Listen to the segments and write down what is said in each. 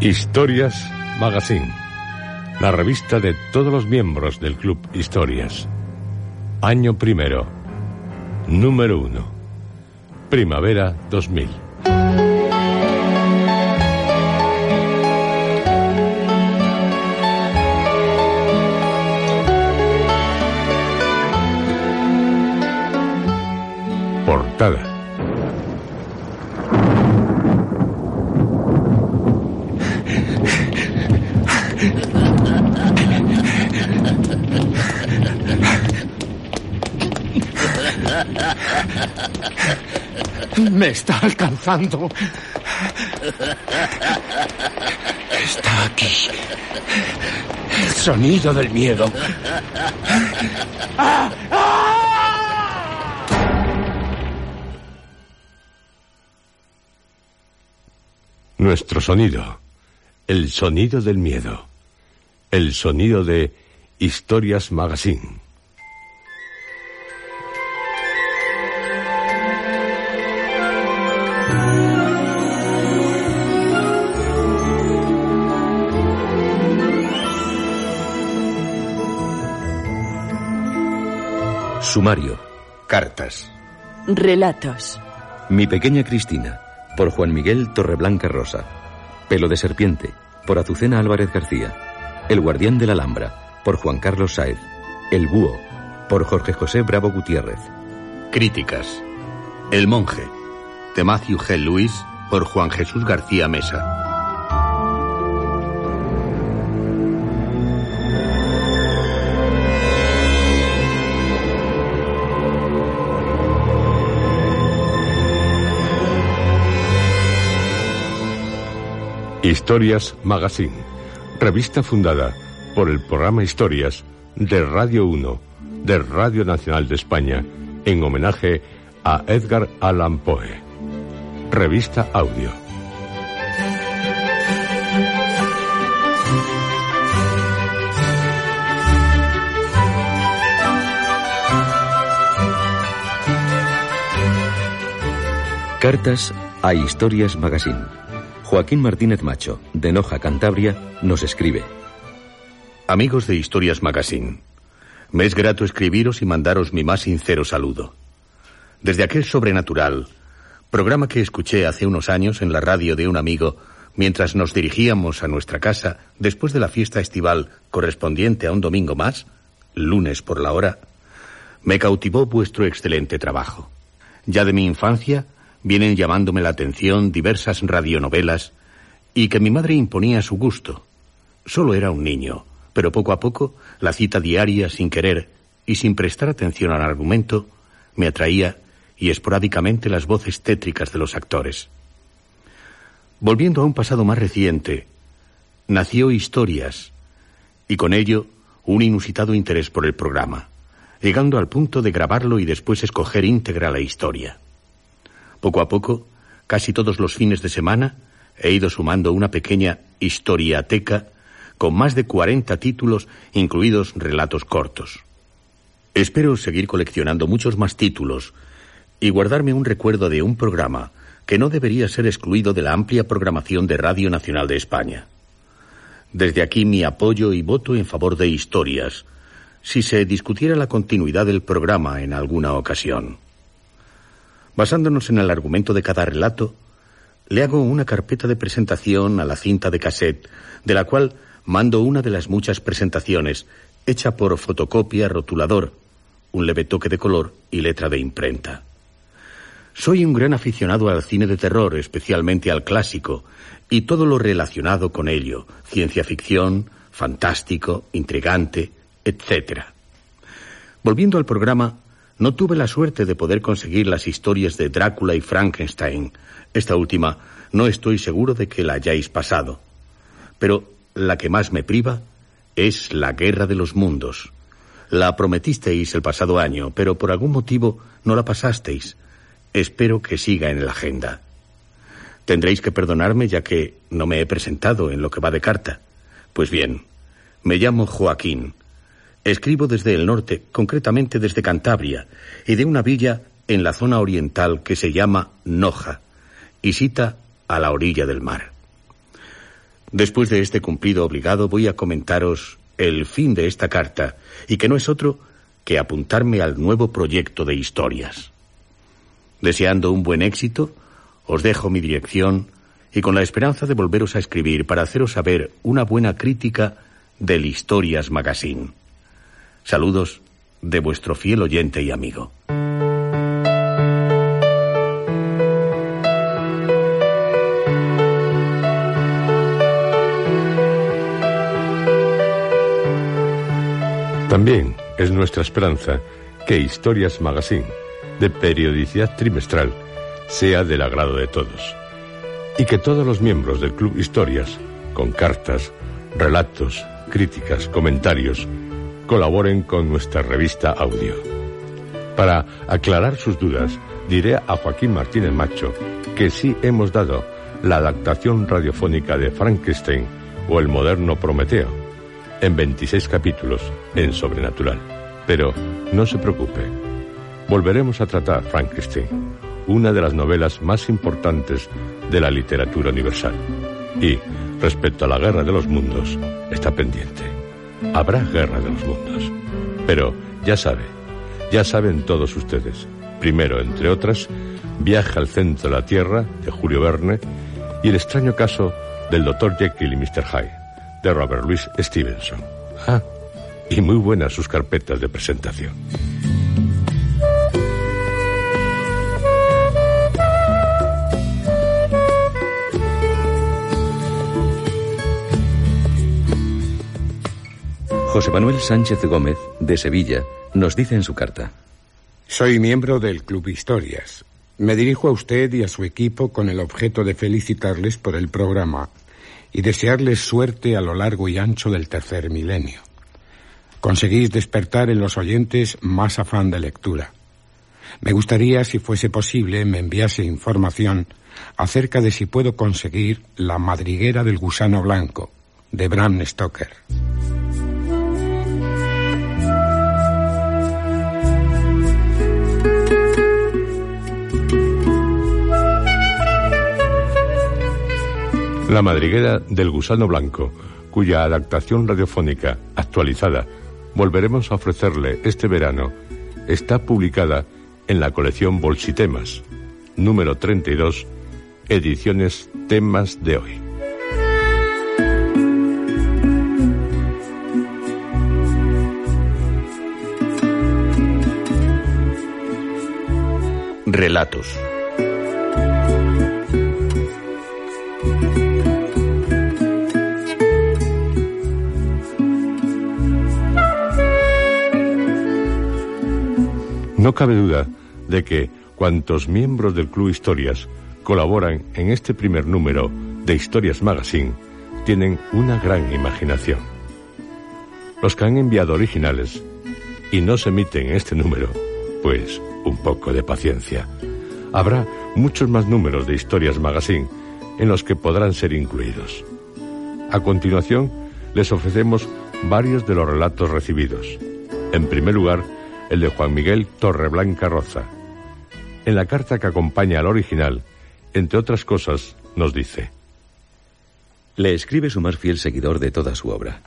Historias Magazine, la revista de todos los miembros del Club Historias. Año primero, número uno, primavera 2000. Me está alcanzando. Está aquí. El sonido del miedo. Nuestro sonido. El sonido del miedo. El sonido de Historias Magazine. Sumario. Cartas. Relatos. Mi pequeña Cristina, por Juan Miguel Torreblanca Rosa. Pelo de serpiente, por Azucena Álvarez García. El guardián de la Alhambra, por Juan Carlos Saez. El búho, por Jorge José Bravo Gutiérrez. Críticas. El monje, de Matthew G. Lewis, por Juan Jesús García Mesa. Historias Magazine, revista fundada por el programa Historias de Radio 1 de Radio Nacional de España en homenaje a Edgar Allan Poe. Revista Audio. Cartas a Historias Magazine. Joaquín Martínez Macho, de Noja, Cantabria, nos escribe. Amigos de Historias Magazine, me es grato escribiros y mandaros mi más sincero saludo. Desde aquel sobrenatural, programa que escuché hace unos años en la radio de un amigo mientras nos dirigíamos a nuestra casa después de la fiesta estival correspondiente a un domingo más, lunes por la hora, me cautivó vuestro excelente trabajo. Ya de mi infancia vienen llamándome la atención diversas radionovelas y que mi madre imponía a su gusto. Solo era un niño, pero poco a poco la cita diaria sin querer y sin prestar atención al argumento me atraía y esporádicamente las voces tétricas de los actores. Volviendo a un pasado más reciente, nació Historias y con ello un inusitado interés por el programa, llegando al punto de grabarlo y después escoger íntegra la historia. Poco a poco, casi todos los fines de semana, he ido sumando una pequeña historiateca con más de 40 títulos, incluidos relatos cortos. Espero seguir coleccionando muchos más títulos y guardarme un recuerdo de un programa que no debería ser excluido de la amplia programación de Radio Nacional de España. Desde aquí mi apoyo y voto en favor de historias, si se discutiera la continuidad del programa en alguna ocasión. Basándonos en el argumento de cada relato, le hago una carpeta de presentación a la cinta de cassette, de la cual mando una de las muchas presentaciones, hecha por fotocopia, rotulador, un leve toque de color y letra de imprenta. Soy un gran aficionado al cine de terror, especialmente al clásico, y todo lo relacionado con ello, ciencia ficción, fantástico, intrigante, etc. Volviendo al programa, no tuve la suerte de poder conseguir las historias de Drácula y Frankenstein. Esta última no estoy seguro de que la hayáis pasado. Pero la que más me priva es La Guerra de los Mundos. La prometisteis el pasado año, pero por algún motivo no la pasasteis. Espero que siga en la agenda. Tendréis que perdonarme ya que no me he presentado en lo que va de carta. Pues bien, me llamo Joaquín. Escribo desde el norte, concretamente desde Cantabria, y de una villa en la zona oriental que se llama Noja, y cita a la orilla del mar. Después de este cumplido obligado voy a comentaros el fin de esta carta, y que no es otro que apuntarme al nuevo proyecto de historias. Deseando un buen éxito, os dejo mi dirección y con la esperanza de volveros a escribir para haceros saber una buena crítica del Historias Magazine. Saludos de vuestro fiel oyente y amigo. También es nuestra esperanza que Historias Magazine, de periodicidad trimestral, sea del agrado de todos. Y que todos los miembros del Club Historias, con cartas, relatos, críticas, comentarios, colaboren con nuestra revista audio. Para aclarar sus dudas, diré a Joaquín Martínez Macho que sí hemos dado la adaptación radiofónica de Frankenstein o el moderno Prometeo, en 26 capítulos en Sobrenatural. Pero no se preocupe, volveremos a tratar Frankenstein, una de las novelas más importantes de la literatura universal. Y, respecto a la Guerra de los Mundos, está pendiente. Habrá Guerra de los Mundos. Pero, ya sabe, ya saben todos ustedes. Primero, entre otras, Viaje al centro de la Tierra, de Julio Verne, y el extraño caso del Dr. Jekyll y Mr. Hyde, de Robert Louis Stevenson. Ah, y muy buenas sus carpetas de presentación. José Manuel Sánchez Gómez, de Sevilla, nos dice en su carta. Soy miembro del Club Historias. Me dirijo a usted y a su equipo con el objeto de felicitarles por el programa y desearles suerte a lo largo y ancho del tercer milenio. Conseguís despertar en los oyentes más afán de lectura. Me gustaría, si fuese posible, me enviase información acerca de si puedo conseguir La madriguera del gusano blanco, de Bram Stoker. La madriguera del gusano blanco, cuya adaptación radiofónica actualizada volveremos a ofrecerle este verano, está publicada en la colección Bolsitemas, número 32, ediciones temas de hoy. Relatos. No cabe duda de que cuantos miembros del Club Historias colaboran en este primer número de Historias Magazine tienen una gran imaginación. Los que han enviado originales y no se emiten en este número, pues un poco de paciencia. Habrá muchos más números de Historias Magazine en los que podrán ser incluidos. A continuación, les ofrecemos varios de los relatos recibidos. En primer lugar, el de Juan Miguel Torreblanca Roza. En la carta que acompaña al original, entre otras cosas, nos dice. Le escribe su más fiel seguidor de toda su obra.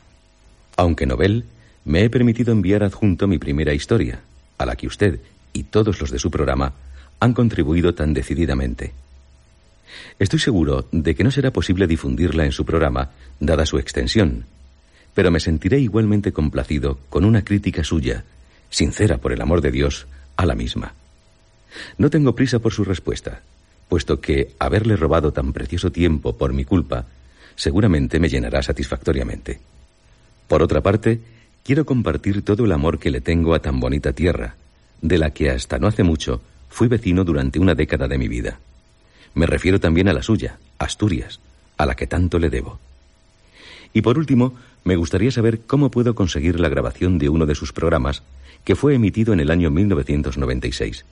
Aunque novel, me he permitido enviar adjunto mi primera historia, a la que usted y todos los de su programa han contribuido tan decididamente. Estoy seguro de que no será posible difundirla en su programa, dada su extensión, pero me sentiré igualmente complacido con una crítica suya, sincera por el amor de Dios, a la misma. No tengo prisa por su respuesta, puesto que haberle robado tan precioso tiempo por mi culpa seguramente me llenará satisfactoriamente. Por otra parte, quiero compartir todo el amor que le tengo a tan bonita tierra, de la que hasta no hace mucho fui vecino durante una década de mi vida. Me refiero también a la suya, Asturias, a la que tanto le debo. Y por último, me gustaría saber cómo puedo conseguir la grabación de uno de sus programas que fue emitido en el año 1996.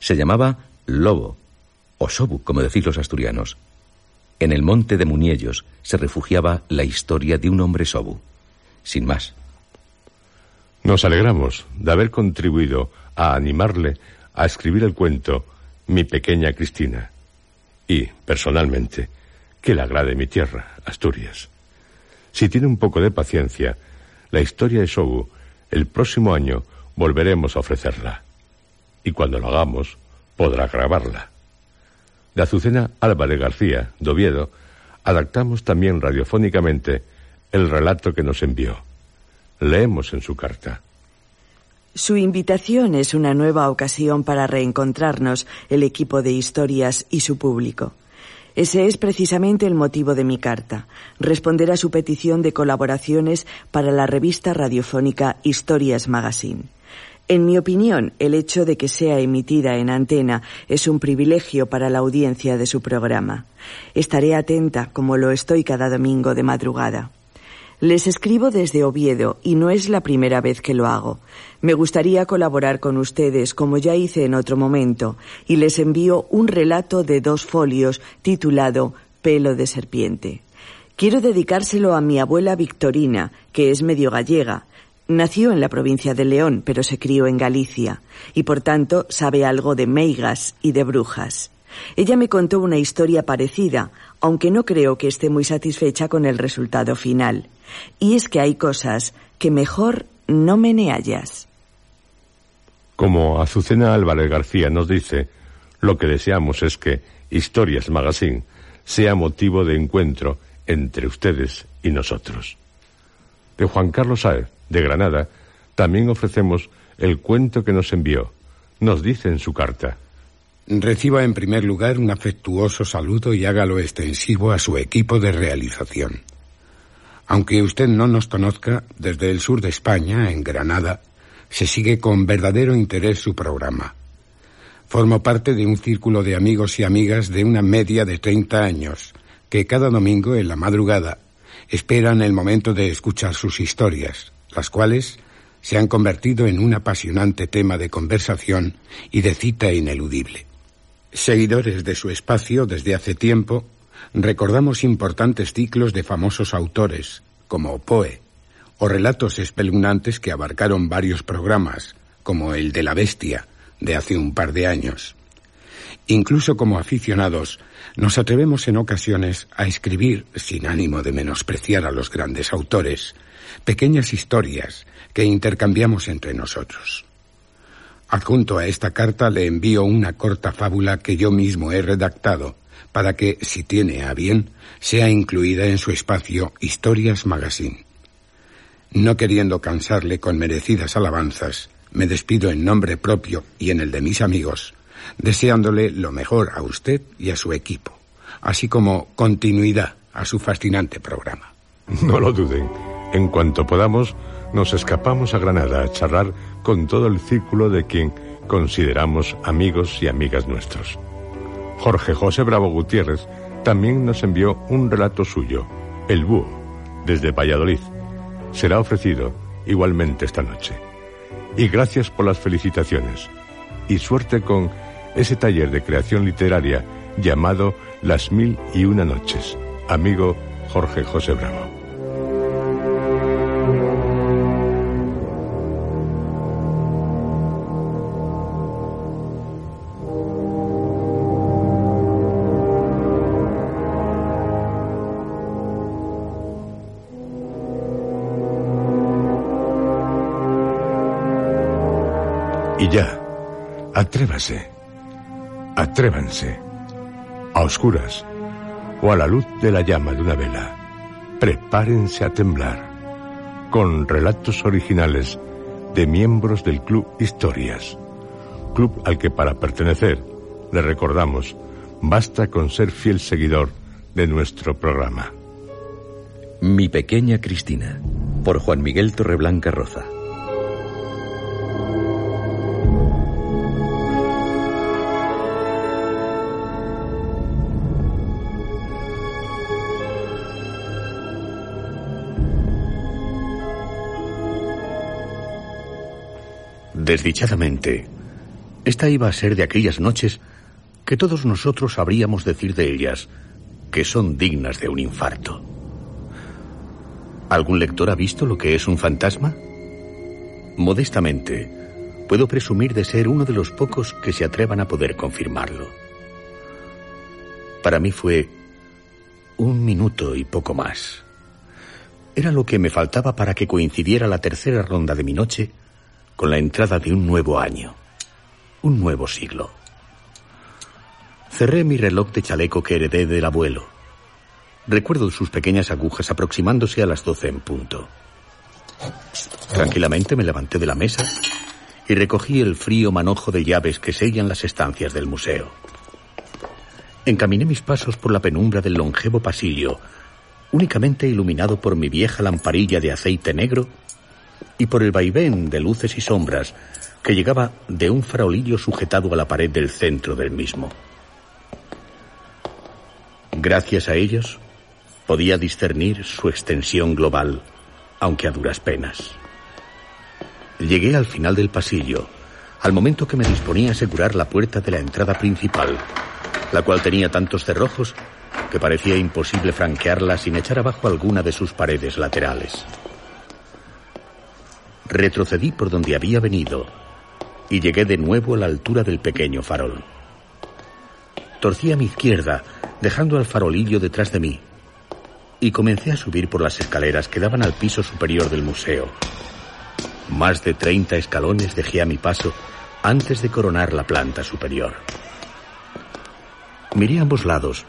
Se llamaba Lobo, o Sobu, como decís los asturianos. En el monte de Muniellos se refugiaba la historia de un hombre Sobu. Sin más. Nos alegramos de haber contribuido a animarle a escribir el cuento Mi pequeña Cristina. Y, personalmente, que le agrade mi tierra, Asturias. Si tiene un poco de paciencia, la historia de Sobu, el próximo año volveremos a ofrecerla. Y cuando lo hagamos, podrá grabarla. De Azucena Álvarez García, de Oviedo, adaptamos también radiofónicamente el relato que nos envió. Leemos en su carta. Su invitación es una nueva ocasión para reencontrarnos, el equipo de historias y su público. Ese es precisamente el motivo de mi carta, responder a su petición de colaboraciones para la revista radiofónica Historias Magazine. En mi opinión, el hecho de que sea emitida en antena es un privilegio para la audiencia de su programa. Estaré atenta, como lo estoy cada domingo de madrugada. Les escribo desde Oviedo y no es la primera vez que lo hago. Me gustaría colaborar con ustedes como ya hice en otro momento y les envío un relato de dos folios titulado Pelo de serpiente. Quiero dedicárselo a mi abuela Victorina, que es medio gallega, Nació en la provincia de León, pero se crió en Galicia, y por tanto sabe algo de meigas y de brujas. Ella me contó una historia parecida, aunque no creo que esté muy satisfecha con el resultado final. Y es que hay cosas que mejor no meneallas. Como Azucena Álvarez García nos dice, lo que deseamos es que Historias Magazine sea motivo de encuentro entre ustedes y nosotros. De Juan Carlos Saez, de Granada, también ofrecemos el cuento que nos envió. Nos dice en su carta. Reciba en primer lugar un afectuoso saludo y hágalo extensivo a su equipo de realización. Aunque usted no nos conozca, desde el sur de España, en Granada, se sigue con verdadero interés su programa. Formo parte de un círculo de amigos y amigas de una media de 30 años, que cada domingo en la madrugada esperan el momento de escuchar sus historias, las cuales se han convertido en un apasionante tema de conversación y de cita ineludible. Seguidores de su espacio desde hace tiempo, recordamos importantes ciclos de famosos autores, como Poe, o relatos espeluznantes que abarcaron varios programas, como el de la bestia, de hace un par de años. Incluso como aficionados, nos atrevemos en ocasiones a escribir, sin ánimo de menospreciar a los grandes autores, pequeñas historias que intercambiamos entre nosotros. Adjunto a esta carta le envío una corta fábula que yo mismo he redactado para que, si tiene a bien, sea incluida en su espacio Historias Magazine. No queriendo cansarle con merecidas alabanzas, me despido en nombre propio y en el de mis amigos, deseándole lo mejor a usted y a su equipo, así como continuidad a su fascinante programa. No lo duden. En cuanto podamos, nos escapamos a Granada a charlar con todo el círculo de quien consideramos amigos y amigas nuestros. Jorge José Bravo Gutiérrez también nos envió un relato suyo, El Búho, desde Valladolid. Será ofrecido igualmente esta noche. Y gracias por las felicitaciones. Y suerte con ese taller de creación literaria llamado Las Mil y Una Noches. Amigo Jorge José Bravo. Ya, atrévase, atrévanse. a oscuras o a la luz de la llama de una vela. Prepárense a temblar con relatos originales de miembros del Club Historias, club al que para pertenecer, le recordamos, basta con ser fiel seguidor de nuestro programa. Mi pequeña Cristina, por Juan Miguel Torreblanca Roza. Desdichadamente, esta iba a ser de aquellas noches que todos nosotros sabríamos decir de ellas que son dignas de un infarto. ¿Algún lector ha visto lo que es un fantasma? Modestamente, puedo presumir de ser uno de los pocos que se atrevan a poder confirmarlo. Para mí fue un minuto y poco más. Era lo que me faltaba para que coincidiera la tercera ronda de mi noche con la entrada de un nuevo año, un nuevo siglo. Cerré mi reloj de chaleco que heredé del abuelo. Recuerdo sus pequeñas agujas aproximándose a las doce en punto. Tranquilamente me levanté de la mesa y recogí el frío manojo de llaves que sellan las estancias del museo. Encaminé mis pasos por la penumbra del longevo pasillo, únicamente iluminado por mi vieja lamparilla de aceite negro y por el vaivén de luces y sombras que llegaba de un farolillo sujetado a la pared del centro del mismo. Gracias a ellos, podía discernir su extensión global, aunque a duras penas. Llegué al final del pasillo, al momento que me disponía a asegurar la puerta de la entrada principal, la cual tenía tantos cerrojos que parecía imposible franquearla sin echar abajo alguna de sus paredes laterales. Retrocedí por donde había venido y llegué de nuevo a la altura del pequeño farol. Torcí a mi izquierda, dejando al farolillo detrás de mí, y comencé a subir por las escaleras que daban al piso superior del museo. Más de 30 escalones dejé a mi paso antes de coronar la planta superior. Miré ambos lados,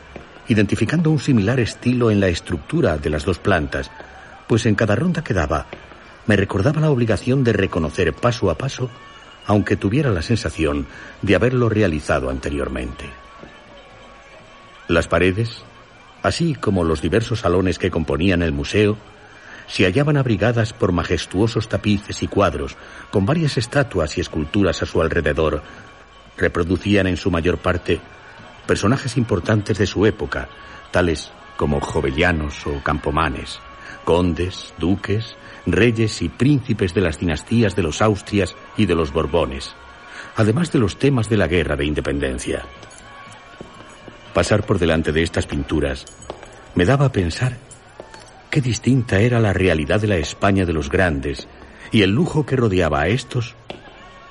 identificando un similar estilo en la estructura de las dos plantas, pues en cada ronda que daba me recordaba la obligación de reconocer paso a paso, aunque tuviera la sensación de haberlo realizado anteriormente. Las paredes, así como los diversos salones que componían el museo, se hallaban abrigadas por majestuosos tapices y cuadros, con varias estatuas y esculturas a su alrededor. Reproducían en su mayor parte personajes importantes de su época, tales como jovellanos o campomanes, condes, duques, reyes y príncipes de las dinastías de los Austrias y de los Borbones, además de los temas de la guerra de independencia. Pasar por delante de estas pinturas me daba a pensar qué distinta era la realidad de la España de los grandes y el lujo que rodeaba a estos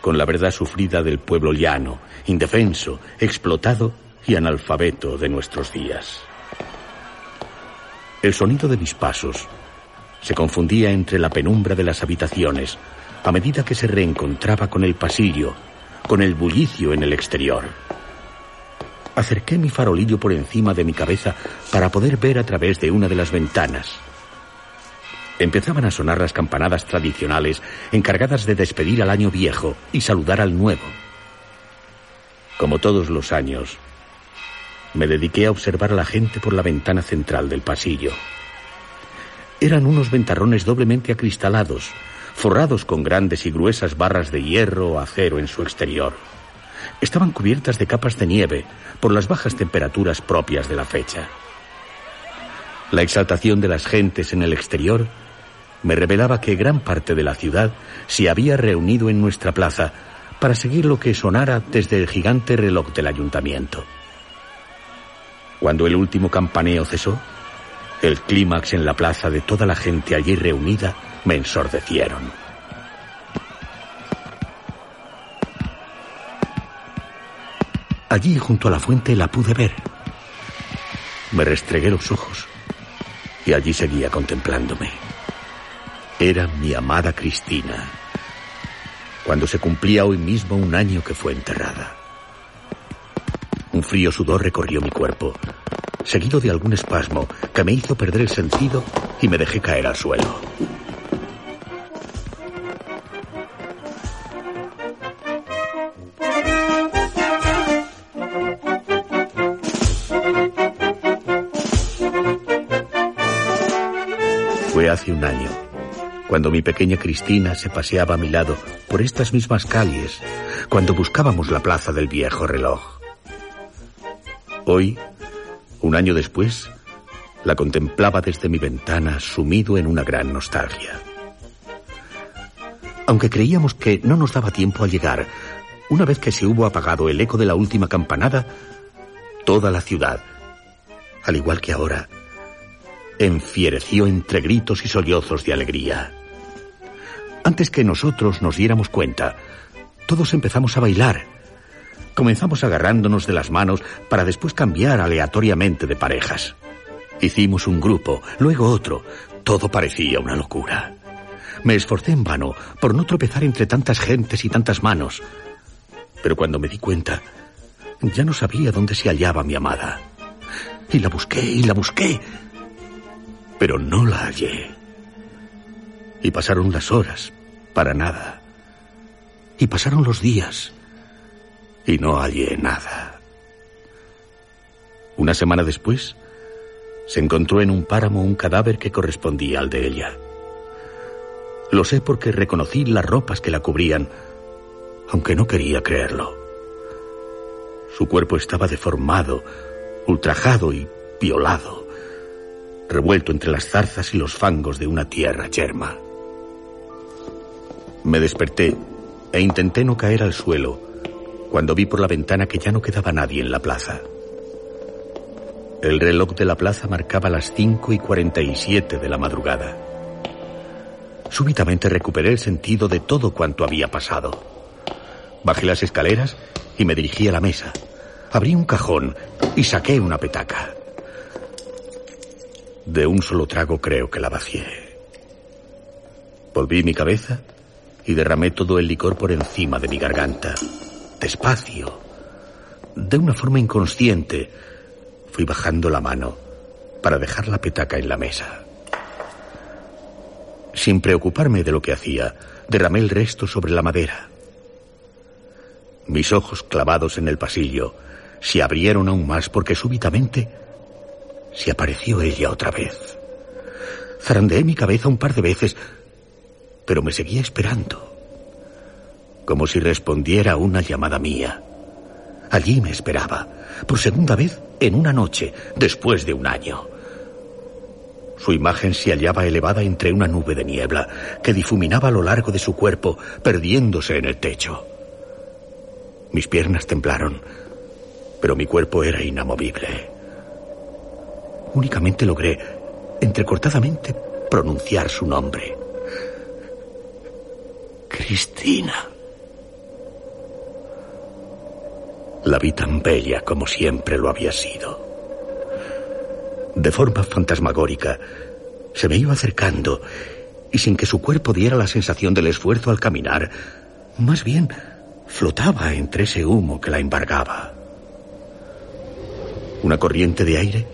con la verdad sufrida del pueblo llano, indefenso, explotado y analfabeto de nuestros días. El sonido de mis pasos se confundía entre la penumbra de las habitaciones a medida que se reencontraba con el pasillo, con el bullicio en el exterior. Acerqué mi farolillo por encima de mi cabeza para poder ver a través de una de las ventanas. Empezaban a sonar las campanadas tradicionales encargadas de despedir al año viejo y saludar al nuevo. Como todos los años, me dediqué a observar a la gente por la ventana central del pasillo. Eran unos ventarrones doblemente acristalados, forrados con grandes y gruesas barras de hierro o acero en su exterior. Estaban cubiertas de capas de nieve por las bajas temperaturas propias de la fecha. La exaltación de las gentes en el exterior me revelaba que gran parte de la ciudad se había reunido en nuestra plaza para seguir lo que sonara desde el gigante reloj del ayuntamiento. Cuando el último campaneo cesó, el clímax en la plaza de toda la gente allí reunida me ensordecieron. Allí junto a la fuente la pude ver. Me restregué los ojos y allí seguía contemplándome. Era mi amada Cristina, cuando se cumplía hoy mismo un año que fue enterrada. Un frío sudor recorrió mi cuerpo, seguido de algún espasmo que me hizo perder el sentido y me dejé caer al suelo. Fue hace un año, cuando mi pequeña Cristina se paseaba a mi lado por estas mismas calles, cuando buscábamos la plaza del viejo reloj. Hoy, un año después, la contemplaba desde mi ventana sumido en una gran nostalgia. Aunque creíamos que no nos daba tiempo a llegar, una vez que se hubo apagado el eco de la última campanada, toda la ciudad, al igual que ahora, enfiereció entre gritos y sollozos de alegría. Antes que nosotros nos diéramos cuenta, todos empezamos a bailar. Comenzamos agarrándonos de las manos para después cambiar aleatoriamente de parejas. Hicimos un grupo, luego otro. Todo parecía una locura. Me esforcé en vano por no tropezar entre tantas gentes y tantas manos. Pero cuando me di cuenta, ya no sabía dónde se hallaba mi amada. Y la busqué y la busqué, pero no la hallé. Y pasaron las horas, para nada. Y pasaron los días, y no hallé nada. Una semana después, se encontró en un páramo un cadáver que correspondía al de ella. Lo sé porque reconocí las ropas que la cubrían, aunque no quería creerlo. Su cuerpo estaba deformado, ultrajado y violado, revuelto entre las zarzas y los fangos de una tierra yerma. Me desperté e intenté no caer al suelo cuando vi por la ventana que ya no quedaba nadie en la plaza. El reloj de la plaza marcaba las 5 y 47 de la madrugada. Súbitamente recuperé el sentido de todo cuanto había pasado. Bajé las escaleras y me dirigí a la mesa. Abrí un cajón y saqué una petaca. De un solo trago creo que la vacié. Volví mi cabeza y derramé todo el licor por encima de mi garganta. Despacio. De una forma inconsciente, fui bajando la mano para dejar la petaca en la mesa. Sin preocuparme de lo que hacía, derramé el resto sobre la madera. Mis ojos clavados en el pasillo se abrieron aún más porque súbitamente se apareció ella otra vez. Zarandeé mi cabeza un par de veces, pero me seguía esperando, como si respondiera a una llamada mía. Allí me esperaba, por segunda vez en una noche, después de un año. Su imagen se hallaba elevada entre una nube de niebla que difuminaba a lo largo de su cuerpo, perdiéndose en el techo. Mis piernas temblaron, pero mi cuerpo era inamovible. Únicamente logré, entrecortadamente, pronunciar su nombre. Cristina. La vi tan bella como siempre lo había sido. De forma fantasmagórica, se me iba acercando y sin que su cuerpo diera la sensación del esfuerzo al caminar, más bien flotaba entre ese humo que la embargaba. Una corriente de aire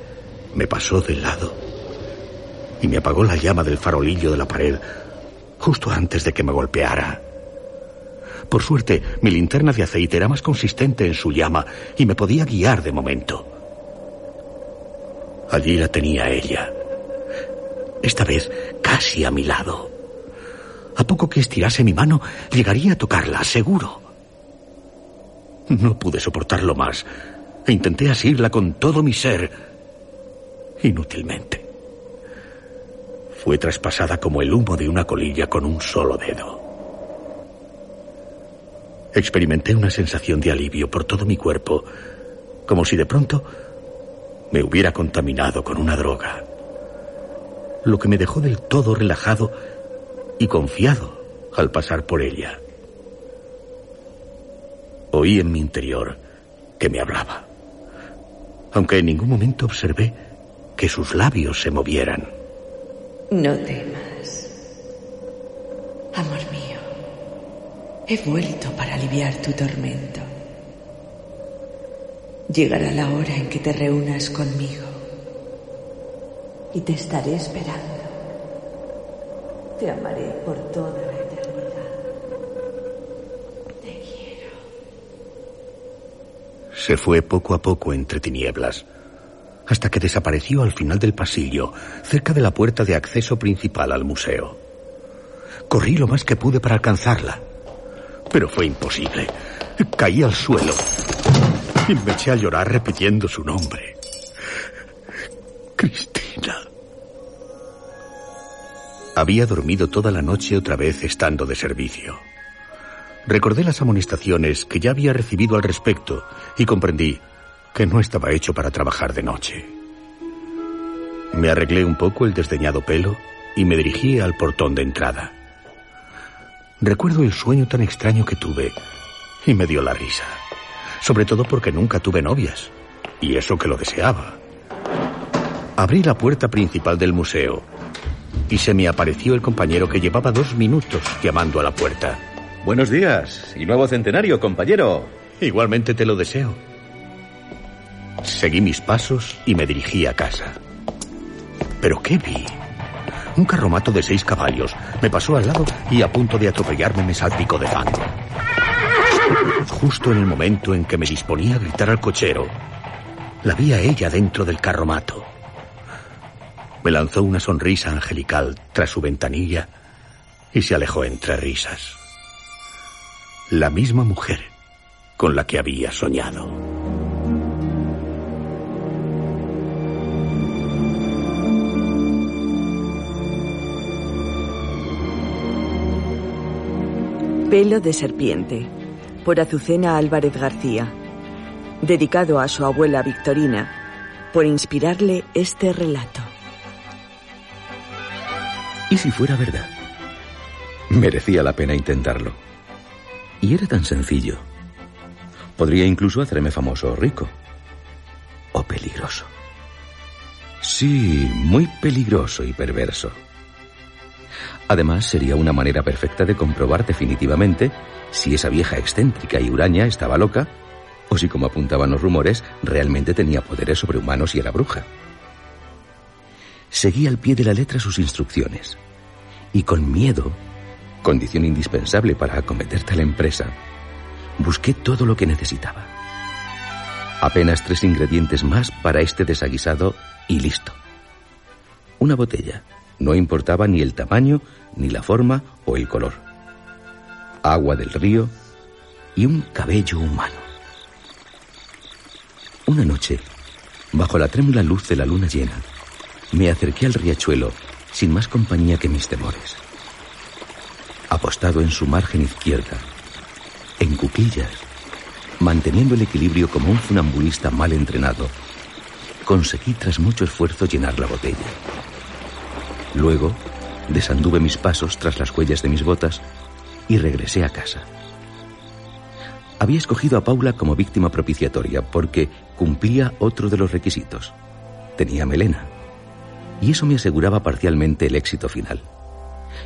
me pasó del lado y me apagó la llama del farolillo de la pared justo antes de que me golpeara. Por suerte, mi linterna de aceite era más consistente en su llama y me podía guiar de momento. Allí la tenía ella. Esta vez casi a mi lado. A poco que estirase mi mano, llegaría a tocarla, seguro. No pude soportarlo más e intenté asirla con todo mi ser. Inútilmente. Fue traspasada como el humo de una colilla con un solo dedo. Experimenté una sensación de alivio por todo mi cuerpo, como si de pronto me hubiera contaminado con una droga, lo que me dejó del todo relajado y confiado al pasar por ella. Oí en mi interior que me hablaba, aunque en ningún momento observé que sus labios se movieran. No temas, amor mío. He vuelto para aliviar tu tormento. Llegará la hora en que te reúnas conmigo y te estaré esperando. Te amaré por toda la eternidad. Te quiero. Se fue poco a poco entre tinieblas, hasta que desapareció al final del pasillo, cerca de la puerta de acceso principal al museo. Corrí lo más que pude para alcanzarla, pero fue imposible. Caí al suelo y me eché a llorar repitiendo su nombre. Cristina. Había dormido toda la noche otra vez estando de servicio. Recordé las amonestaciones que ya había recibido al respecto y comprendí que no estaba hecho para trabajar de noche. Me arreglé un poco el desdeñado pelo y me dirigí al portón de entrada. Recuerdo el sueño tan extraño que tuve y me dio la risa, sobre todo porque nunca tuve novias, y eso que lo deseaba. Abrí la puerta principal del museo y se me apareció el compañero que llevaba dos minutos llamando a la puerta. Buenos días y nuevo centenario, compañero. Igualmente te lo deseo. Seguí mis pasos y me dirigí a casa. ¿Pero qué vi? Un carromato de seis caballos me pasó al lado y a punto de atropellarme me salpicó de fango. Justo en el momento en que me disponía a gritar al cochero, la vi a ella dentro del carromato. Me lanzó una sonrisa angelical tras su ventanilla y se alejó entre risas. La misma mujer con la que había soñado. Pelo de serpiente, por Azucena Álvarez García, dedicado a su abuela Victorina, por inspirarle este relato. ¿Y si fuera verdad? Merecía la pena intentarlo. Y era tan sencillo. Podría incluso hacerme famoso o rico. O peligroso. Sí, muy peligroso y perverso. Además, sería una manera perfecta de comprobar definitivamente si esa vieja excéntrica y huraña estaba loca o si, como apuntaban los rumores, realmente tenía poderes sobrehumanos y era bruja. Seguí al pie de la letra sus instrucciones y con miedo, condición indispensable para acometer tal empresa, busqué todo lo que necesitaba. Apenas tres ingredientes más para este desaguisado y listo. Una botella, no importaba ni el tamaño, ni la forma o el color. Agua del río y un cabello humano. Una noche, bajo la trémula luz de la luna llena, me acerqué al riachuelo sin más compañía que mis temores. Apostado en su margen izquierda, en cuclillas, manteniendo el equilibrio como un funambulista mal entrenado, conseguí tras mucho esfuerzo llenar la botella. Luego, desanduve mis pasos tras las huellas de mis botas y regresé a casa. Había escogido a Paula como víctima propiciatoria porque cumplía otro de los requisitos. Tenía melena y eso me aseguraba parcialmente el éxito final,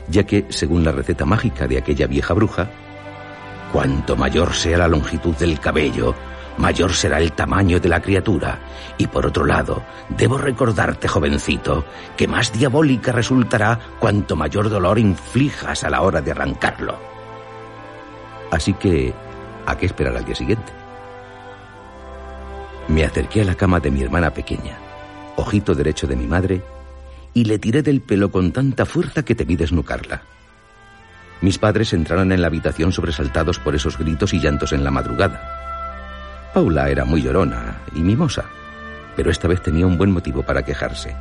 ya que, según la receta mágica de aquella vieja bruja, cuanto mayor sea la longitud del cabello, mayor será el tamaño de la criatura, y por otro lado, debo recordarte, jovencito, que más diabólica resultará cuanto mayor dolor inflijas a la hora de arrancarlo. Así que, ¿a qué esperar al día siguiente? Me acerqué a la cama de mi hermana pequeña, ojito derecho de mi madre, y le tiré del pelo con tanta fuerza que temí desnucarla. Mis padres entraron en la habitación sobresaltados por esos gritos y llantos en la madrugada. Paula era muy llorona y mimosa, pero esta vez tenía un buen motivo para quejarse.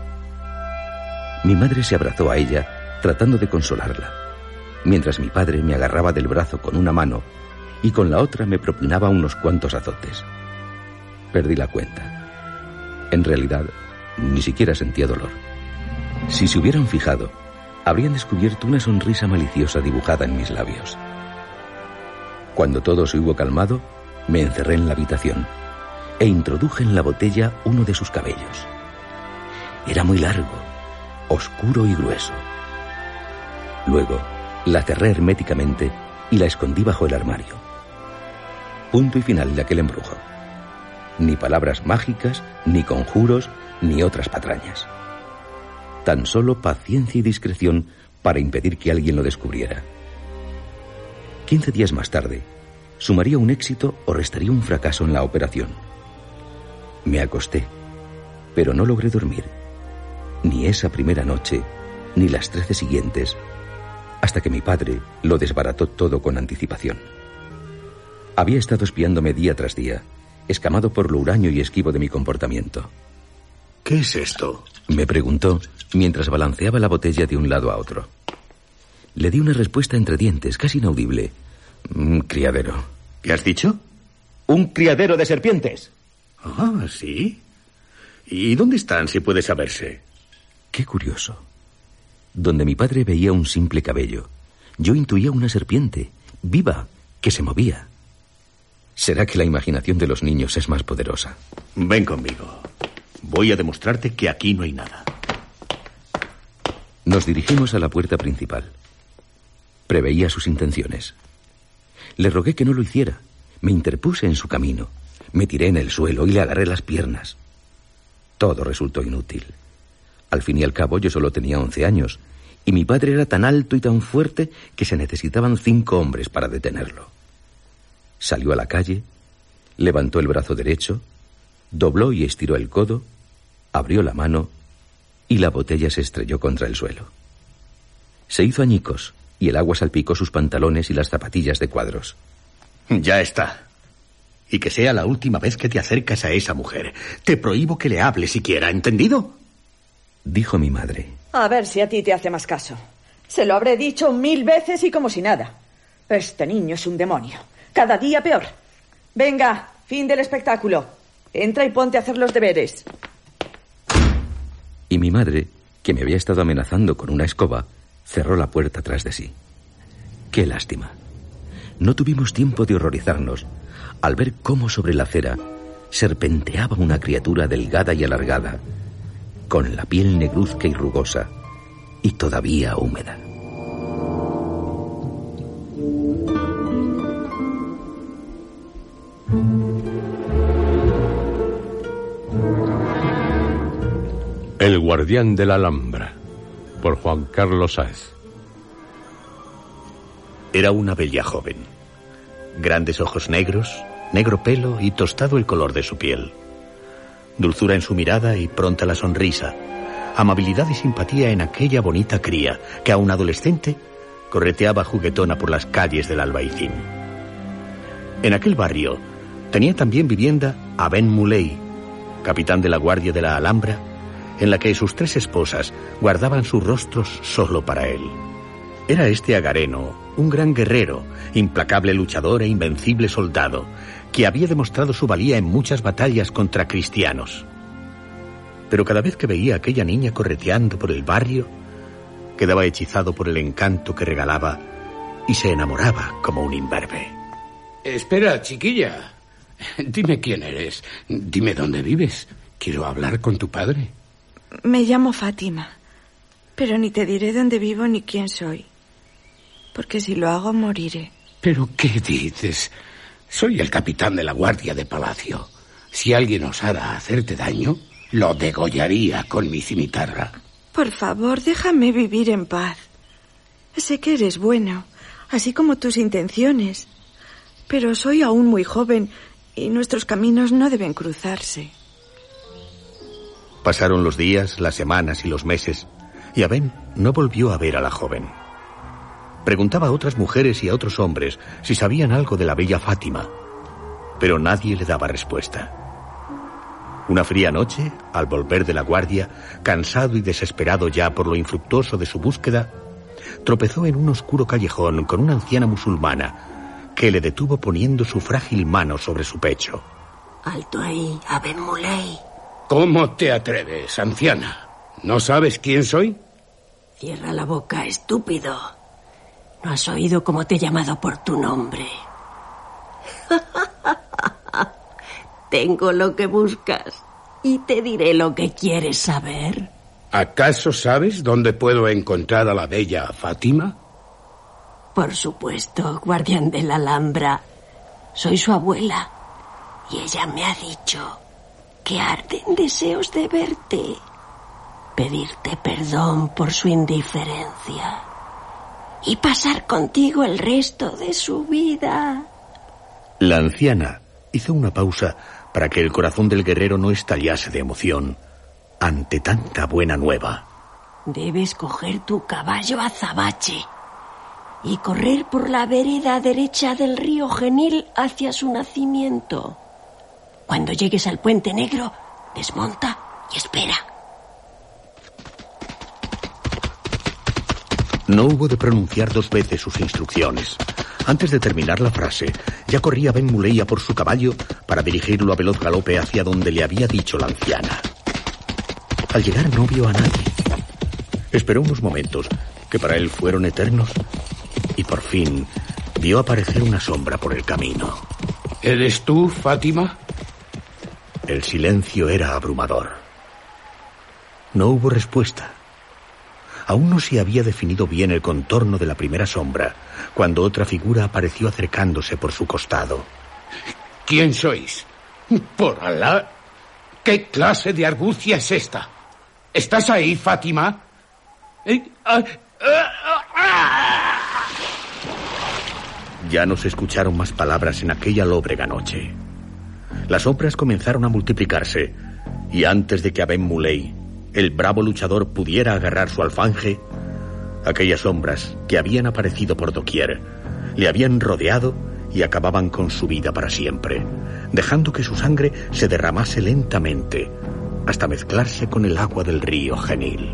Mi madre se abrazó a ella, tratando de consolarla, mientras mi padre me agarraba del brazo con una mano y con la otra me propinaba unos cuantos azotes. Perdí la cuenta. En realidad, ni siquiera sentía dolor. Si se hubieran fijado, habrían descubierto una sonrisa maliciosa dibujada en mis labios. Cuando todo se hubo calmado, me encerré en la habitación e introduje en la botella uno de sus cabellos. Era muy largo, oscuro y grueso. Luego, la cerré herméticamente y la escondí bajo el armario. Punto y final de aquel embrujo. ni palabras mágicas, ni conjuros, ni otras patrañas. Tan solo paciencia y discreción para impedir que alguien lo descubriera. Quince días más tarde, sumaría un éxito o restaría un fracaso en la operación. Me acosté, pero no logré dormir, ni esa primera noche, ni las trece siguientes, hasta que mi padre lo desbarató todo con anticipación. Había estado espiándome día tras día, escamado por lo huraño y esquivo de mi comportamiento. ¿Qué es esto? Me preguntó mientras balanceaba la botella de un lado a otro. Le di una respuesta entre dientes, casi inaudible. Un criadero. ¿Qué has dicho? Un criadero de serpientes. Ah, sí. ¿Y dónde están, si puede saberse? Qué curioso. Donde mi padre veía un simple cabello, yo intuía una serpiente, viva, que se movía. ¿Será que la imaginación de los niños es más poderosa? Ven conmigo. Voy a demostrarte que aquí no hay nada. Nos dirigimos a la puerta principal. Preveía sus intenciones. Le rogué que no lo hiciera. Me interpuse en su camino. Me tiré en el suelo y le agarré las piernas. Todo resultó inútil. Al fin y al cabo yo solo tenía once años, y mi padre era tan alto y tan fuerte que se necesitaban cinco hombres para detenerlo. Salió a la calle, levantó el brazo derecho, dobló y estiró el codo, abrió la mano y la botella se estrelló contra el suelo. Se hizo añicos y el agua salpicó sus pantalones y las zapatillas de cuadros. Ya está. Y que sea la última vez que te acercas a esa mujer. Te prohíbo que le hables siquiera, ¿entendido? Dijo mi madre. A ver si a ti te hace más caso. Se lo habré dicho mil veces y como si nada. Este niño es un demonio. Cada día peor. Venga, fin del espectáculo. Entra y ponte a hacer los deberes. Y mi madre, que me había estado amenazando con una escoba, cerró la puerta tras de sí. Qué lástima. No tuvimos tiempo de horrorizarnos al ver cómo sobre la acera serpenteaba una criatura delgada y alargada, con la piel negruzca y rugosa, y todavía húmeda. El guardián de la Alhambra, por Juan Carlos Sáez. Era una bella joven. Grandes ojos negros, negro pelo y tostado el color de su piel. Dulzura en su mirada y pronta la sonrisa. Amabilidad y simpatía en aquella bonita cría que a un adolescente correteaba juguetona por las calles del Albaicín. En aquel barrio tenía también vivienda a Ben Muley, capitán de la Guardia de la Alhambra, en la que sus tres esposas guardaban sus rostros solo para él. Era este agareno, un gran guerrero, implacable luchador e invencible soldado, que había demostrado su valía en muchas batallas contra cristianos. Pero cada vez que veía a aquella niña correteando por el barrio, quedaba hechizado por el encanto que regalaba y se enamoraba como un imberbe. Espera, chiquilla. Dime quién eres. Dime dónde vives. Quiero hablar con tu padre. Me llamo Fátima, pero ni te diré dónde vivo ni quién soy. Porque si lo hago, moriré. ¿Pero qué dices? Soy el capitán de la guardia de palacio. Si alguien osara hacerte daño, lo degollaría con mi cimitarra. Por favor, déjame vivir en paz. Sé que eres bueno, así como tus intenciones. Pero soy aún muy joven y nuestros caminos no deben cruzarse. Pasaron los días, las semanas y los meses, y Abén no volvió a ver a la joven. Preguntaba a otras mujeres y a otros hombres si sabían algo de la bella Fátima, pero nadie le daba respuesta. Una fría noche, al volver de la guardia, cansado y desesperado ya por lo infructuoso de su búsqueda, tropezó en un oscuro callejón con una anciana musulmana que le detuvo poniendo su frágil mano sobre su pecho. Alto ahí, Aben Muley. ¿Cómo te atreves, anciana? ¿No sabes quién soy? Cierra la boca, estúpido. ¿No has oído cómo te he llamado por tu nombre? Tengo lo que buscas y te diré lo que quieres saber. ¿Acaso sabes dónde puedo encontrar a la bella Fátima? Por supuesto, guardián de la Alhambra. Soy su abuela. y ella me ha dicho que arden deseos de verte, pedirte perdón por su indiferencia y pasar contigo el resto de su vida. La anciana hizo una pausa para que el corazón del guerrero no estallase de emoción ante tanta buena nueva. Debes coger tu caballo azabache y correr por la vereda derecha del río Genil hacia su nacimiento. Cuando llegues al puente negro, desmonta y espera. No hubo de pronunciar dos veces sus instrucciones. Antes de terminar la frase, ya corría Ben Muleia por su caballo para dirigirlo a veloz galope hacia donde le había dicho la anciana. Al llegar no vio a nadie. Esperó unos momentos, que para él fueron eternos, y por fin vio aparecer una sombra por el camino. ¿Eres tú, Fátima? El silencio era abrumador. No hubo respuesta. Aún no se había definido bien el contorno de la primera sombra, cuando otra figura apareció acercándose por su costado. ¿Quién sois? Por Alá. ¿Qué clase de argucia es esta? ¿Estás ahí, Fátima? Eh, ah, ah, ah. Ya no se escucharon más palabras en aquella lóbrega noche. Las sombras comenzaron a multiplicarse, y antes de que Aben Muley, el bravo luchador, pudiera agarrar su alfanje, aquellas sombras que habían aparecido por doquier le habían rodeado y acababan con su vida para siempre, dejando que su sangre se derramase lentamente hasta mezclarse con el agua del río Genil.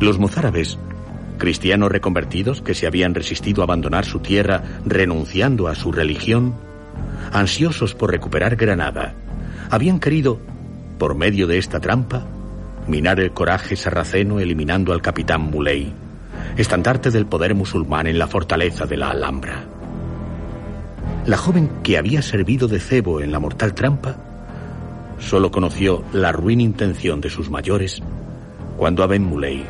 Los mozárabes cristianos reconvertidos que se habían resistido a abandonar su tierra renunciando a su religión, ansiosos por recuperar Granada, habían querido, por medio de esta trampa, minar el coraje sarraceno eliminando al capitán Muley, estandarte del poder musulmán en la fortaleza de la Alhambra. La joven que había servido de cebo en la mortal trampa solo conoció la ruin intención de sus mayores cuando Aben Muley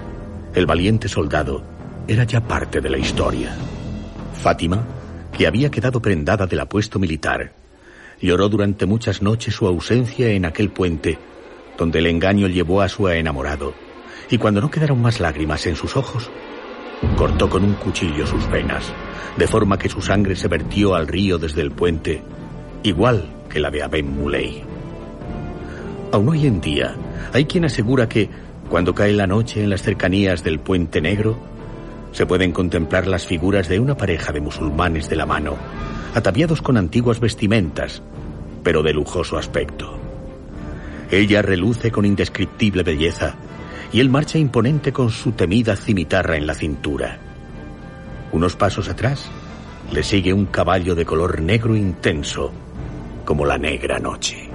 el valiente soldado era ya parte de la historia. Fátima, que había quedado prendada del apuesto militar, lloró durante muchas noches su ausencia en aquel puente donde el engaño llevó a su enamorado, y cuando no quedaron más lágrimas en sus ojos, cortó con un cuchillo sus venas, de forma que su sangre se vertió al río desde el puente, igual que la de Aben Muley. Aún hoy en día, hay quien asegura que cuando cae la noche en las cercanías del Puente Negro, se pueden contemplar las figuras de una pareja de musulmanes de la mano, ataviados con antiguas vestimentas, pero de lujoso aspecto. Ella reluce con indescriptible belleza y él marcha imponente con su temida cimitarra en la cintura. Unos pasos atrás le sigue un caballo de color negro intenso, como la negra noche.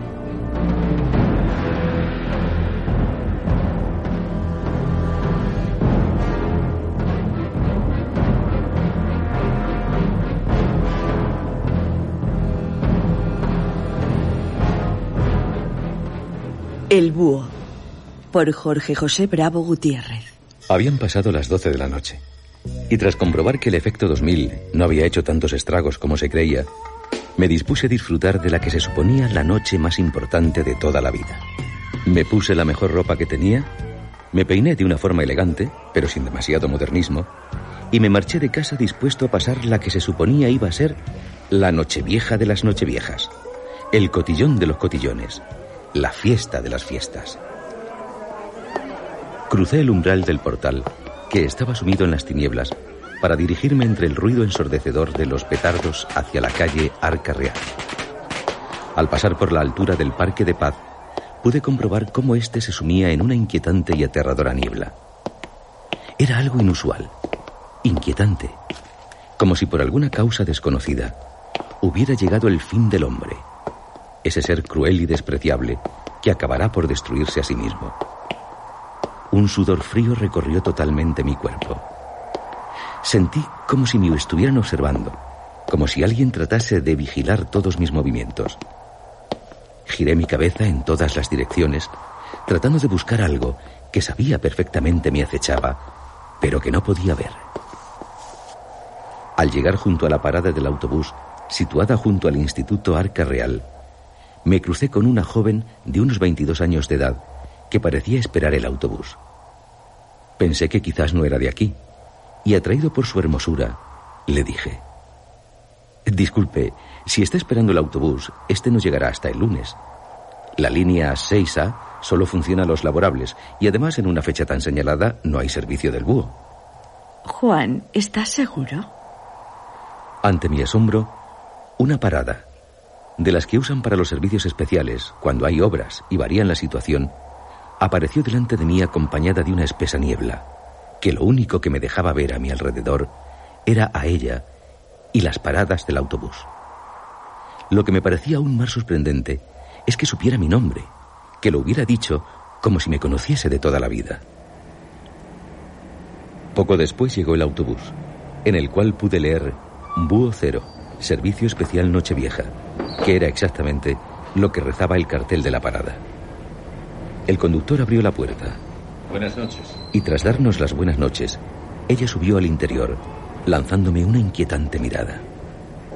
El búho, por Jorge José Bravo Gutiérrez. Habían pasado las 12 de la noche, y tras comprobar que el efecto 2000 no había hecho tantos estragos como se creía, me dispuse a disfrutar de la que se suponía la noche más importante de toda la vida. Me puse la mejor ropa que tenía, me peiné de una forma elegante, pero sin demasiado modernismo, y me marché de casa dispuesto a pasar la que se suponía iba a ser la nochevieja de las nocheviejas, el cotillón de los cotillones, la fiesta de las fiestas. Crucé el umbral del portal, que estaba sumido en las tinieblas, para dirigirme entre el ruido ensordecedor de los petardos hacia la calle Arca Real. Al pasar por la altura del Parque de Paz, pude comprobar cómo éste se sumía en una inquietante y aterradora niebla. Era algo inusual, inquietante, como si por alguna causa desconocida hubiera llegado el fin del hombre ese ser cruel y despreciable que acabará por destruirse a sí mismo. Un sudor frío recorrió totalmente mi cuerpo. Sentí como si me estuvieran observando, como si alguien tratase de vigilar todos mis movimientos. Giré mi cabeza en todas las direcciones, tratando de buscar algo que sabía perfectamente me acechaba, pero que no podía ver. Al llegar junto a la parada del autobús, situada junto al Instituto Arca Real, me crucé con una joven de unos 22 años de edad que parecía esperar el autobús. Pensé que quizás no era de aquí, y atraído por su hermosura, le dije, Disculpe, si está esperando el autobús, este no llegará hasta el lunes. La línea 6A solo funciona a los laborables y además en una fecha tan señalada no hay servicio del búho. Juan, ¿estás seguro? Ante mi asombro, una parada, de las que usan para los servicios especiales cuando hay obras y varían la situación, apareció delante de mí acompañada de una espesa niebla, que lo único que me dejaba ver a mi alrededor era a ella y las paradas del autobús. Lo que me parecía aún más sorprendente es que supiera mi nombre, que lo hubiera dicho como si me conociese de toda la vida. Poco después llegó el autobús, en el cual pude leer Búho Cero, Servicio Especial Nochevieja, que era exactamente lo que rezaba el cartel de la parada. El conductor abrió la puerta. Buenas noches. Y tras darnos las buenas noches, ella subió al interior, lanzándome una inquietante mirada.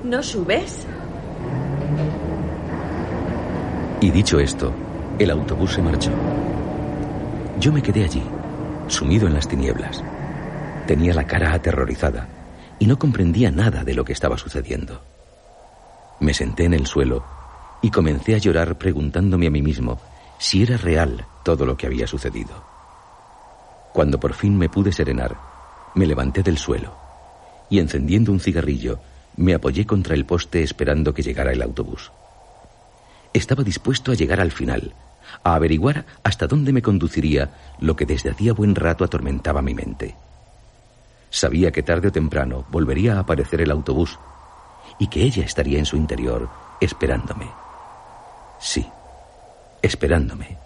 ¿No subes? Y dicho esto, el autobús se marchó. Yo me quedé allí, sumido en las tinieblas. Tenía la cara aterrorizada y no comprendía nada de lo que estaba sucediendo. Me senté en el suelo y comencé a llorar preguntándome a mí mismo si era real todo lo que había sucedido. Cuando por fin me pude serenar, me levanté del suelo y encendiendo un cigarrillo, me apoyé contra el poste esperando que llegara el autobús. Estaba dispuesto a llegar al final, a averiguar hasta dónde me conduciría lo que desde hacía buen rato atormentaba mi mente. Sabía que tarde o temprano volvería a aparecer el autobús y que ella estaría en su interior esperándome. Sí, esperándome,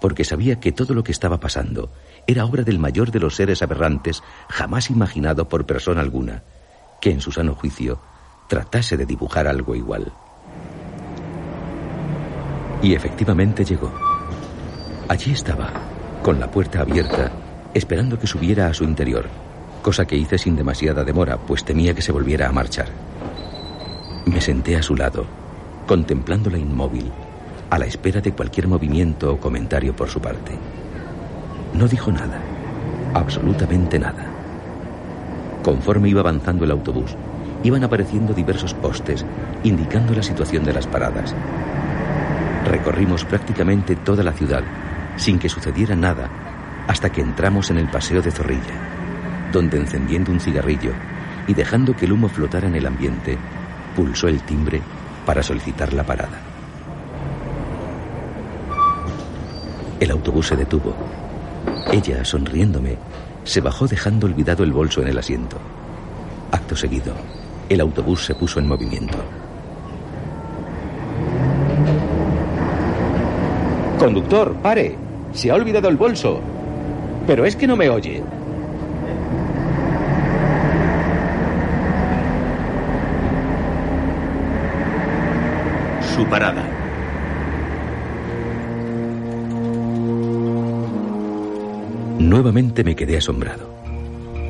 porque sabía que todo lo que estaba pasando era obra del mayor de los seres aberrantes jamás imaginado por persona alguna, que en su sano juicio tratase de dibujar algo igual. Y efectivamente llegó. Allí estaba, con la puerta abierta, esperando que subiera a su interior cosa que hice sin demasiada demora, pues temía que se volviera a marchar. Me senté a su lado, contemplándola inmóvil, a la espera de cualquier movimiento o comentario por su parte. No dijo nada, absolutamente nada. Conforme iba avanzando el autobús, iban apareciendo diversos postes indicando la situación de las paradas. Recorrimos prácticamente toda la ciudad sin que sucediera nada hasta que entramos en el paseo de Zorrilla donde encendiendo un cigarrillo y dejando que el humo flotara en el ambiente, pulsó el timbre para solicitar la parada. El autobús se detuvo. Ella, sonriéndome, se bajó dejando olvidado el bolso en el asiento. Acto seguido, el autobús se puso en movimiento. Conductor, pare. Se ha olvidado el bolso. Pero es que no me oye. Su parada. Nuevamente me quedé asombrado.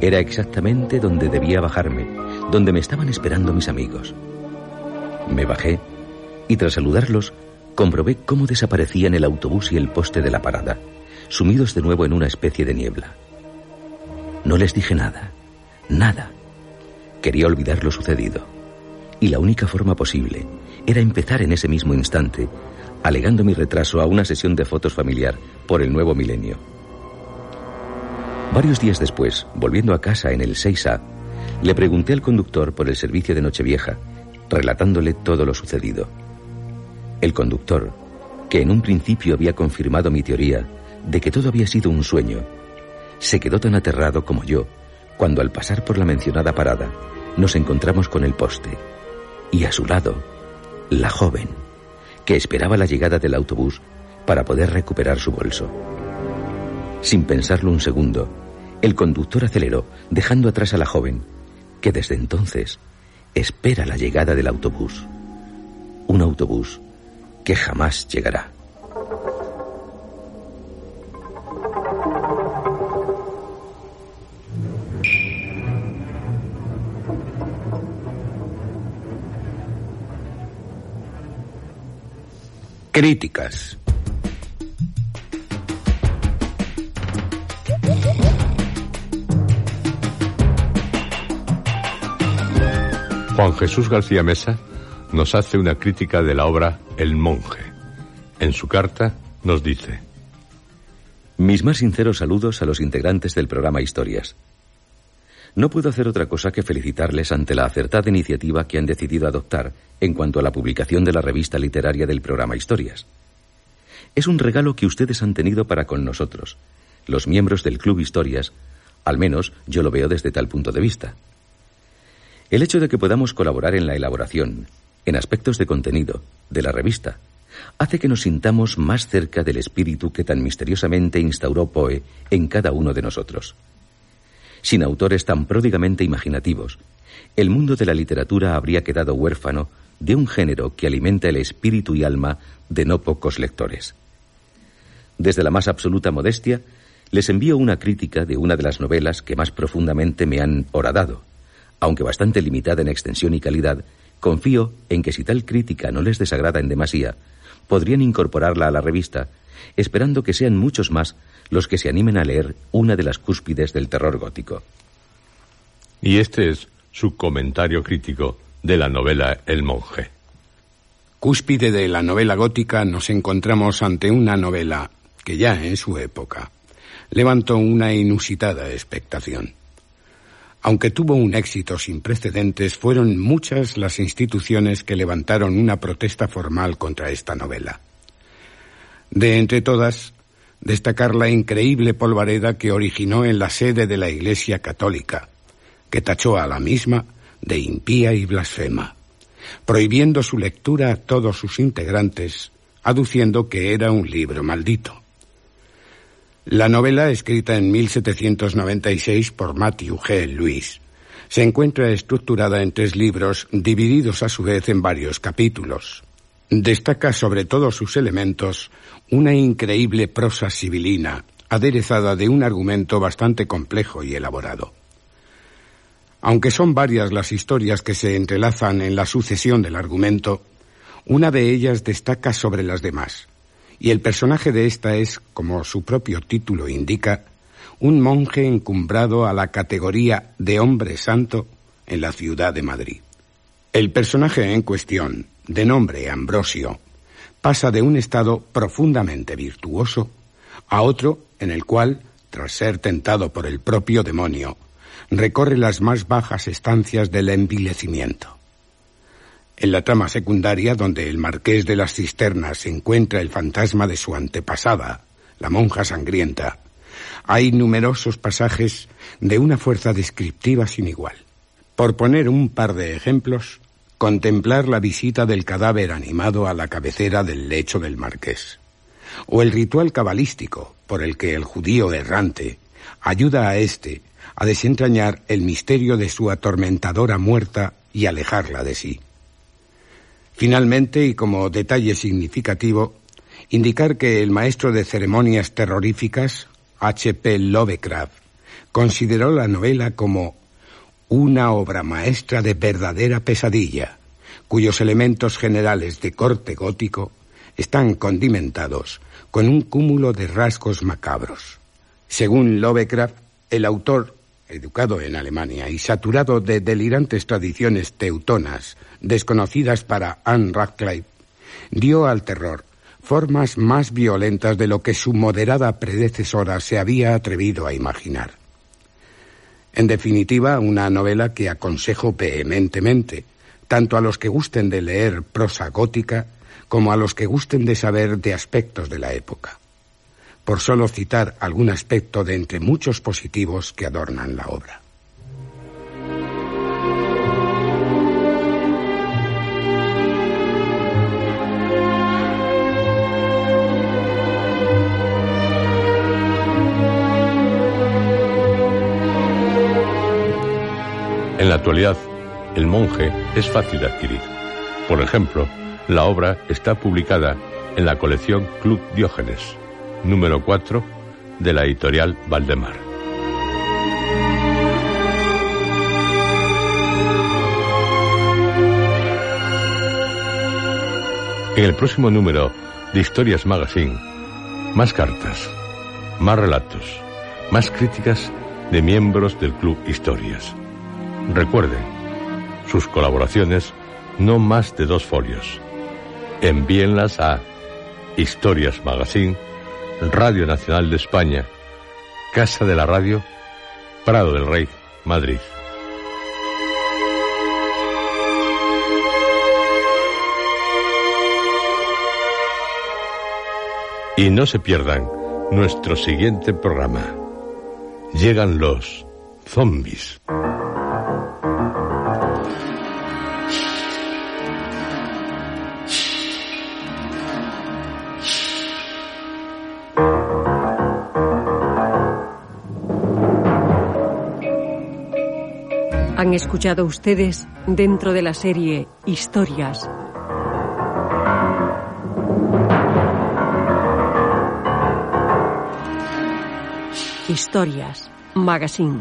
Era exactamente donde debía bajarme, donde me estaban esperando mis amigos. Me bajé y tras saludarlos comprobé cómo desaparecían el autobús y el poste de la parada, sumidos de nuevo en una especie de niebla. No les dije nada, nada. Quería olvidar lo sucedido. Y la única forma posible era empezar en ese mismo instante, alegando mi retraso a una sesión de fotos familiar por el nuevo milenio. Varios días después, volviendo a casa en el 6A, le pregunté al conductor por el servicio de Nochevieja, relatándole todo lo sucedido. El conductor, que en un principio había confirmado mi teoría de que todo había sido un sueño, se quedó tan aterrado como yo cuando al pasar por la mencionada parada nos encontramos con el poste y a su lado la joven, que esperaba la llegada del autobús para poder recuperar su bolso. Sin pensarlo un segundo, el conductor aceleró, dejando atrás a la joven, que desde entonces espera la llegada del autobús. Un autobús que jamás llegará. Críticas. Juan Jesús García Mesa nos hace una crítica de la obra El monje. En su carta nos dice, Mis más sinceros saludos a los integrantes del programa Historias. No puedo hacer otra cosa que felicitarles ante la acertada iniciativa que han decidido adoptar en cuanto a la publicación de la revista literaria del programa Historias. Es un regalo que ustedes han tenido para con nosotros, los miembros del Club Historias, al menos yo lo veo desde tal punto de vista. El hecho de que podamos colaborar en la elaboración, en aspectos de contenido, de la revista, hace que nos sintamos más cerca del espíritu que tan misteriosamente instauró Poe en cada uno de nosotros. Sin autores tan pródigamente imaginativos, el mundo de la literatura habría quedado huérfano de un género que alimenta el espíritu y alma de no pocos lectores. Desde la más absoluta modestia, les envío una crítica de una de las novelas que más profundamente me han horadado, aunque bastante limitada en extensión y calidad, confío en que si tal crítica no les desagrada en demasía, podrían incorporarla a la revista, esperando que sean muchos más los que se animen a leer una de las cúspides del terror gótico. Y este es su comentario crítico de la novela El monje. Cúspide de la novela gótica nos encontramos ante una novela que ya en su época levantó una inusitada expectación. Aunque tuvo un éxito sin precedentes, fueron muchas las instituciones que levantaron una protesta formal contra esta novela. De entre todas, destacar la increíble polvareda que originó en la sede de la Iglesia Católica, que tachó a la misma de impía y blasfema, prohibiendo su lectura a todos sus integrantes, aduciendo que era un libro maldito. La novela, escrita en 1796 por Matthew G. Lewis, se encuentra estructurada en tres libros divididos a su vez en varios capítulos. Destaca sobre todos sus elementos una increíble prosa sibilina, aderezada de un argumento bastante complejo y elaborado. Aunque son varias las historias que se entrelazan en la sucesión del argumento, una de ellas destaca sobre las demás, y el personaje de esta es, como su propio título indica, un monje encumbrado a la categoría de hombre santo en la ciudad de Madrid. El personaje en cuestión, de nombre Ambrosio, pasa de un estado profundamente virtuoso a otro en el cual, tras ser tentado por el propio demonio, recorre las más bajas estancias del envilecimiento. En la trama secundaria, donde el marqués de las cisternas encuentra el fantasma de su antepasada, la monja sangrienta, hay numerosos pasajes de una fuerza descriptiva sin igual. Por poner un par de ejemplos, contemplar la visita del cadáver animado a la cabecera del lecho del marqués, o el ritual cabalístico por el que el judío errante ayuda a éste a desentrañar el misterio de su atormentadora muerta y alejarla de sí. Finalmente, y como detalle significativo, indicar que el maestro de ceremonias terroríficas, H.P. Lovecraft, consideró la novela como una obra maestra de verdadera pesadilla, cuyos elementos generales de corte gótico están condimentados con un cúmulo de rasgos macabros. Según Lovecraft, el autor educado en Alemania y saturado de delirantes tradiciones teutonas desconocidas para Anne Radcliffe, dio al terror formas más violentas de lo que su moderada predecesora se había atrevido a imaginar. En definitiva, una novela que aconsejo vehementemente, tanto a los que gusten de leer prosa gótica como a los que gusten de saber de aspectos de la época por solo citar algún aspecto de entre muchos positivos que adornan la obra. En la actualidad, El monje es fácil de adquirir. Por ejemplo, la obra está publicada en la colección Club Diógenes, número 4 de la editorial Valdemar. En el próximo número de Historias Magazine, más cartas, más relatos, más críticas de miembros del Club Historias. Recuerden, sus colaboraciones no más de dos folios. Envíenlas a Historias Magazine, Radio Nacional de España, Casa de la Radio, Prado del Rey, Madrid. Y no se pierdan nuestro siguiente programa. Llegan los zombies. Escuchado ustedes dentro de la serie Historias Historias Magazine.